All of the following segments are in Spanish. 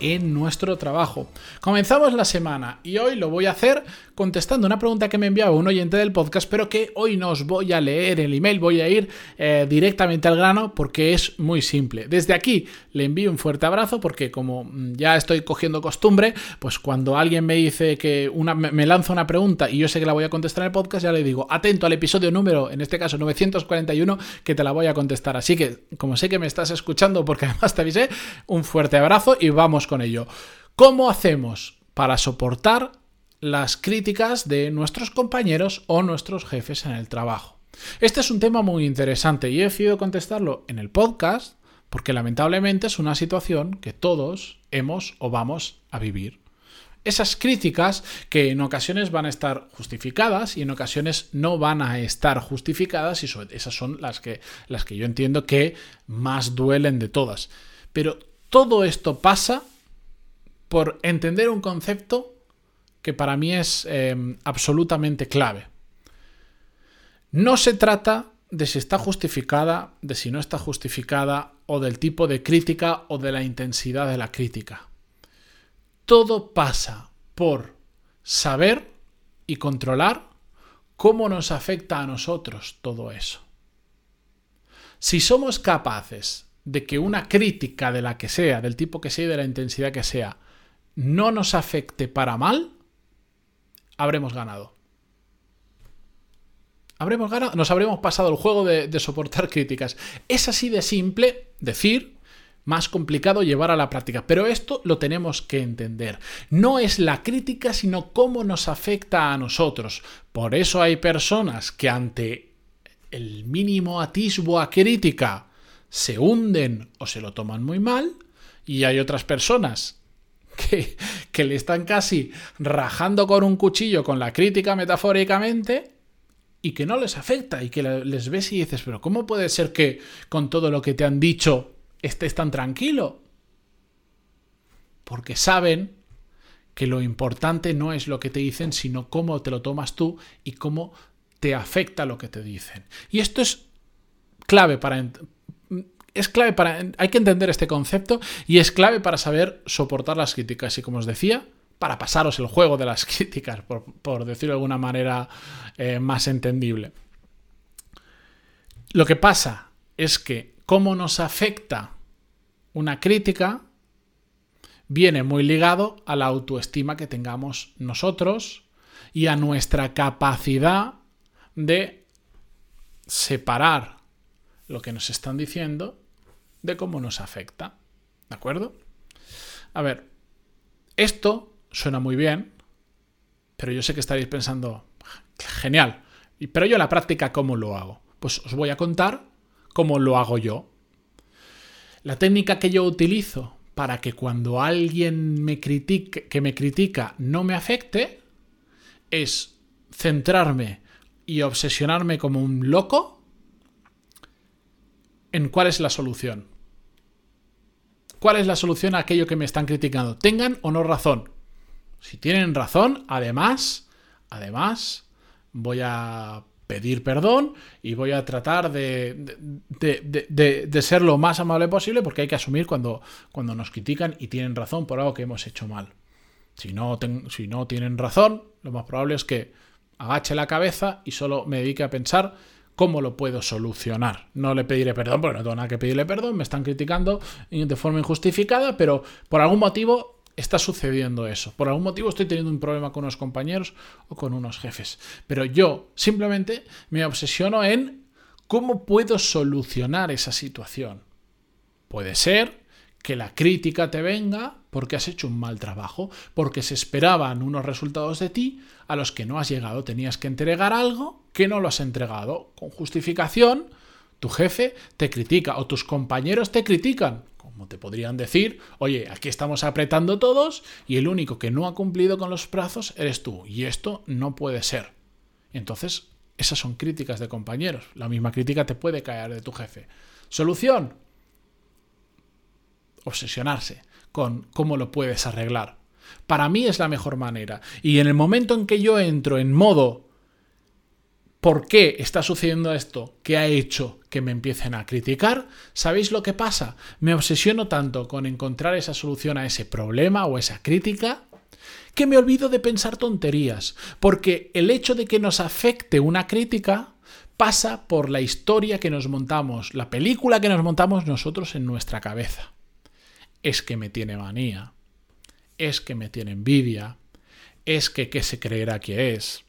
en nuestro trabajo. Comenzamos la semana y hoy lo voy a hacer contestando una pregunta que me enviaba un oyente del podcast, pero que hoy no os voy a leer el email, voy a ir eh, directamente al grano porque es muy simple. Desde aquí le envío un fuerte abrazo porque como mm, ya estoy cogiendo costumbre, pues cuando alguien me dice que una, me lanza una pregunta y yo sé que la voy a contestar en el podcast, ya le digo, atento al episodio número, en este caso 941, que te la voy a contestar. Así que, como sé que me estás escuchando porque además te avisé, un fuerte abrazo y vamos con ello. ¿Cómo hacemos para soportar las críticas de nuestros compañeros o nuestros jefes en el trabajo. Este es un tema muy interesante y he decidido contestarlo en el podcast porque lamentablemente es una situación que todos hemos o vamos a vivir. Esas críticas que en ocasiones van a estar justificadas y en ocasiones no van a estar justificadas y esas son las que, las que yo entiendo que más duelen de todas. Pero todo esto pasa por entender un concepto que para mí es em, absolutamente clave. No se trata de si está justificada, de si no está justificada, o del tipo de crítica o de la intensidad de la crítica. Todo pasa por saber y controlar cómo nos afecta a nosotros todo eso. Si somos capaces de que una crítica de la que sea, del tipo que sea y de la intensidad que sea, no nos afecte para mal, habremos ganado. Habremos ganado, nos habremos pasado el juego de, soportar críticas. Es así de simple decir, más complicado llevar a la práctica. Pero esto lo tenemos que entender. No es la crítica, sino cómo nos afecta a nosotros. Por eso hay personas que ante el mínimo atisbo a crítica se hunden o se lo toman muy mal. Y hay otras personas que, le están casi rajando con un cuchillo con la crítica metafóricamente y que no les afecta y que les ves y dices, pero ¿cómo puede ser que con todo lo que te han dicho estés tan tranquilo? Porque saben que lo importante no es lo que te dicen, sino cómo te lo tomas tú y cómo te afecta lo que te dicen. Y esto es clave para, es clave para. Hay que entender este concepto y es clave para saber soportar las críticas. Y como os decía, para pasaros el juego de las críticas, por, decirlo de alguna manera eh, más entendible. Lo que pasa es que cómo nos afecta una crítica viene muy ligado a la autoestima que tengamos nosotros y a nuestra capacidad de separar lo que nos están diciendo de cómo nos afecta. ¿De acuerdo? A ver, esto suena muy bien, pero yo sé que estaréis pensando, genial, pero yo en la práctica, ¿cómo lo hago? Pues os voy a contar cómo lo hago yo. La técnica que yo utilizo para que cuando alguien me critique, que me critica no me afecte es centrarme y obsesionarme como un loco en cuál es la solución. ¿Cuál es la solución a aquello que me están criticando? Tengan o no razón. Si tienen razón, además, además, voy a pedir perdón y voy a tratar de, de, ser lo más amable posible porque hay que asumir cuando, cuando nos critican y tienen razón por algo que hemos hecho mal. Si no, si no tienen razón, lo más probable es que agache la cabeza y solo me dedique a pensar ¿Cómo lo puedo solucionar? No le pediré perdón porque no tengo nada que pedirle perdón, me están criticando de forma injustificada, pero por algún motivo está sucediendo eso. Por algún motivo estoy teniendo un problema con unos compañeros o con unos jefes. Pero yo simplemente me obsesiono en cómo puedo solucionar esa situación. Puede ser que la crítica te venga porque has hecho un mal trabajo, porque se esperaban unos resultados de ti a los que no has llegado. Tenías que entregar algo que no lo has entregado. Con justificación, tu jefe te critica o tus compañeros te critican. Como te podrían decir, oye, aquí estamos apretando todos y el único que no ha cumplido con los plazos eres tú. Y esto no puede ser. Entonces, esas son críticas de compañeros. La misma crítica te puede caer de tu jefe. Solución. Obsesionarse con cómo lo puedes arreglar. Para mí es la mejor manera. Y en el momento en que yo entro en modo ¿Por qué está sucediendo esto? ¿Qué ha hecho que me empiecen a criticar? ¿Sabéis lo que pasa? Me obsesiono tanto con encontrar esa solución a ese problema o esa crítica que me olvido de pensar tonterías, porque el hecho de que nos afecte una crítica pasa por la historia que nos montamos, la película que nos montamos nosotros en nuestra cabeza. Es que me tiene manía, es que me tiene envidia, es que qué se creerá que es,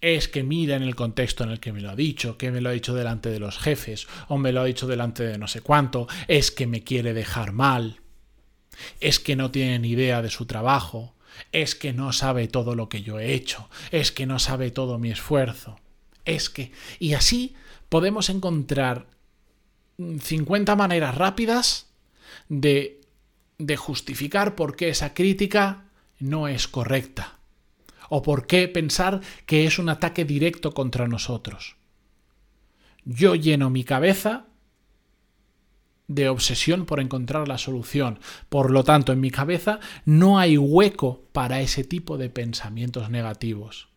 es que mira en el contexto en el que me lo ha dicho, que me lo ha dicho delante de los jefes, o me lo ha dicho delante de no sé cuánto, es que me quiere dejar mal, es que no tiene ni idea de su trabajo, es que no sabe todo lo que yo he hecho, es que no sabe todo mi esfuerzo, es que... Y así podemos encontrar 50 maneras rápidas de, de justificar por qué esa crítica no es correcta ¿O por qué pensar que es un ataque directo contra nosotros? Yo lleno mi cabeza de obsesión por encontrar la solución. Por lo tanto, en mi cabeza no hay hueco para ese tipo de pensamientos negativos.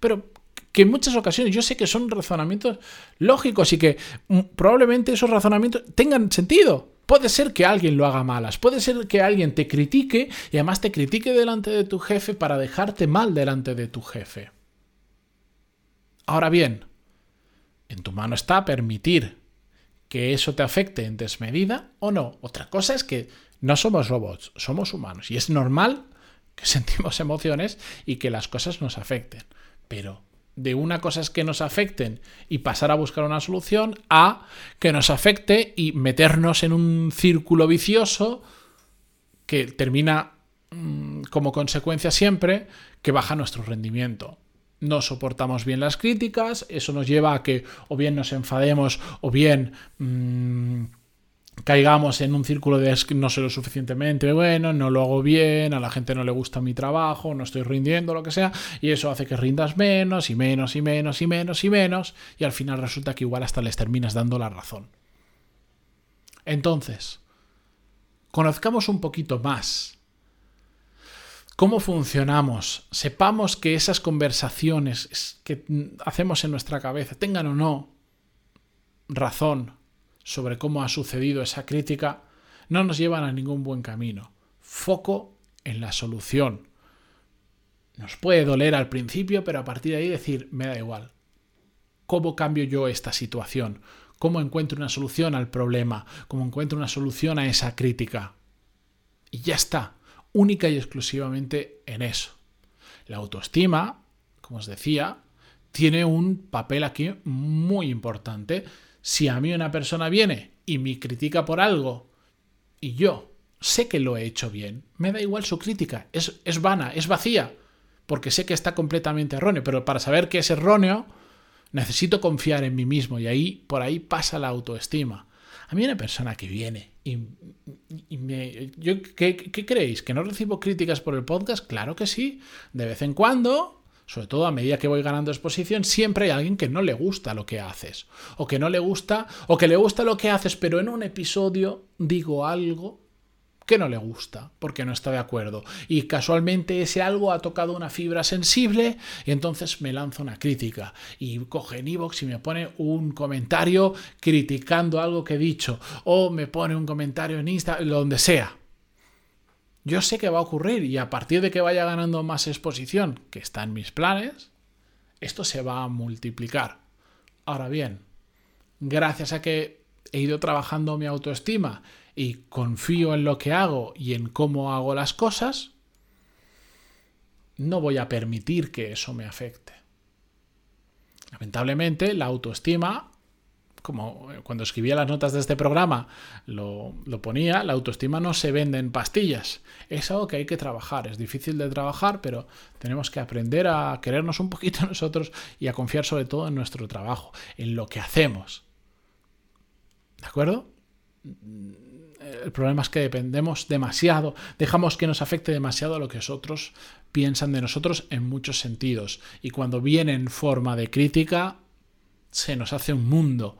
Pero que en muchas ocasiones yo sé que son razonamientos lógicos y que mm, probablemente esos razonamientos tengan sentido. Puede ser que alguien lo haga malas, puede ser que alguien te critique y además te critique delante de tu jefe para dejarte mal delante de tu jefe. Ahora bien, en tu mano está permitir que eso te afecte en desmedida o no. Otra cosa es que no somos robots, somos humanos y es normal que sentimos emociones y que las cosas nos afecten. Pero de una cosa es que nos afecten y pasar a buscar una solución a que nos afecte y meternos en un círculo vicioso que termina mm, como consecuencia siempre que baja nuestro rendimiento. No soportamos bien las críticas, eso nos lleva a que o bien nos enfademos o bien... Mm, caigamos en un círculo de no soy lo suficientemente bueno, no lo hago bien, a la gente no le gusta mi trabajo, no estoy rindiendo, lo que sea, y eso hace que rindas menos y menos y menos y menos y menos, y al final resulta que igual hasta les terminas dando la razón. Entonces, conozcamos un poquito más cómo funcionamos, sepamos que esas conversaciones que hacemos en nuestra cabeza, tengan o no razón, sobre cómo ha sucedido esa crítica no nos llevan a ningún buen camino. Foco en la solución. Nos puede doler al principio, pero a partir de ahí decir, me da igual. ¿Cómo cambio yo esta situación? ¿Cómo encuentro una solución al problema? ¿Cómo encuentro una solución a esa crítica? Y ya está, única y exclusivamente en eso. La autoestima, como os decía, tiene un papel aquí muy importante si a mí una persona viene y me critica por algo y yo sé que lo he hecho bien, me da igual su crítica, es, es vana, es vacía, porque sé que está completamente erróneo, pero para saber que es erróneo necesito confiar en mí mismo y ahí por ahí pasa la autoestima. A mí una persona que viene y, me... Yo, ¿qué, ¿Qué creéis? ¿Que no recibo críticas por el podcast? Claro que sí. De vez en cuando sobre todo a medida que voy ganando exposición, siempre hay alguien que no le gusta lo que haces, o que no le gusta, o que le gusta lo que haces, pero en un episodio digo algo que no le gusta, porque no está de acuerdo. Y casualmente ese algo ha tocado una fibra sensible y entonces me lanza una crítica. Y coge en iVoox y me pone un comentario criticando algo que he dicho. O me pone un comentario en Instagram, donde sea yo sé que va a ocurrir y a partir de que vaya ganando más exposición, que está en mis planes, esto se va a multiplicar. Ahora bien, gracias a que he ido trabajando mi autoestima y confío en lo que hago y en cómo hago las cosas, no voy a permitir que eso me afecte. Lamentablemente, la autoestima como eh, cuando escribía las notas de este programa lo, ponía, la autoestima no se vende en pastillas. Es algo que hay que trabajar. Es difícil de trabajar, pero tenemos que aprender a querernos un poquito nosotros y a confiar sobre todo en nuestro trabajo, en lo que hacemos. ¿De acuerdo? El problema es que dependemos demasiado, dejamos que nos afecte demasiado lo que otros piensan de nosotros en muchos sentidos. Y cuando viene en forma de crítica, se nos hace un mundo.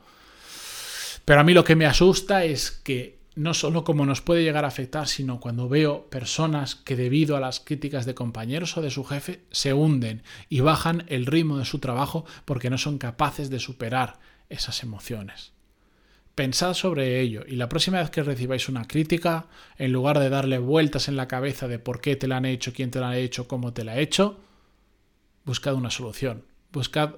Pero a mí lo que me asusta es que no solo como nos puede llegar a afectar, sino cuando veo personas que debido a las críticas de compañeros o de su jefe se hunden y bajan el ritmo de su trabajo porque no son capaces de superar esas emociones. Pensad sobre ello y la próxima vez que recibáis una crítica, en lugar de darle vueltas en la cabeza de por qué te la han hecho, quién te la ha hecho, cómo te la ha hecho, buscad una solución. Buscad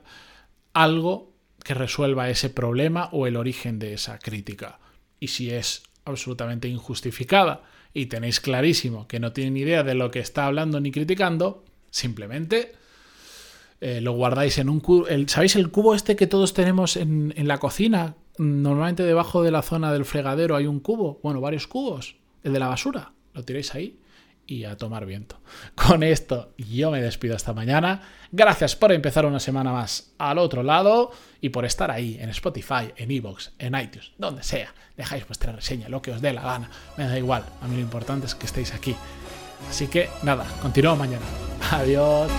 algo que resuelva ese problema o el origen de esa crítica. Y si es absolutamente injustificada y tenéis clarísimo que no tienen idea de lo que está hablando ni criticando, simplemente eh, lo guardáis en un cubo. ¿Sabéis el cubo este que todos tenemos en, en la cocina? Normalmente debajo de la zona del fregadero hay un cubo, bueno, varios cubos, el de la basura. Lo tiráis ahí y a tomar viento. Con esto yo me despido hasta mañana. Gracias por empezar una semana más al otro lado y por estar ahí en Spotify, en Evox, en iTunes, donde sea. Dejáis vuestra reseña, lo que os dé la gana. Me da igual. A mí lo importante es que estéis aquí. Así que nada, continúo mañana. Adiós.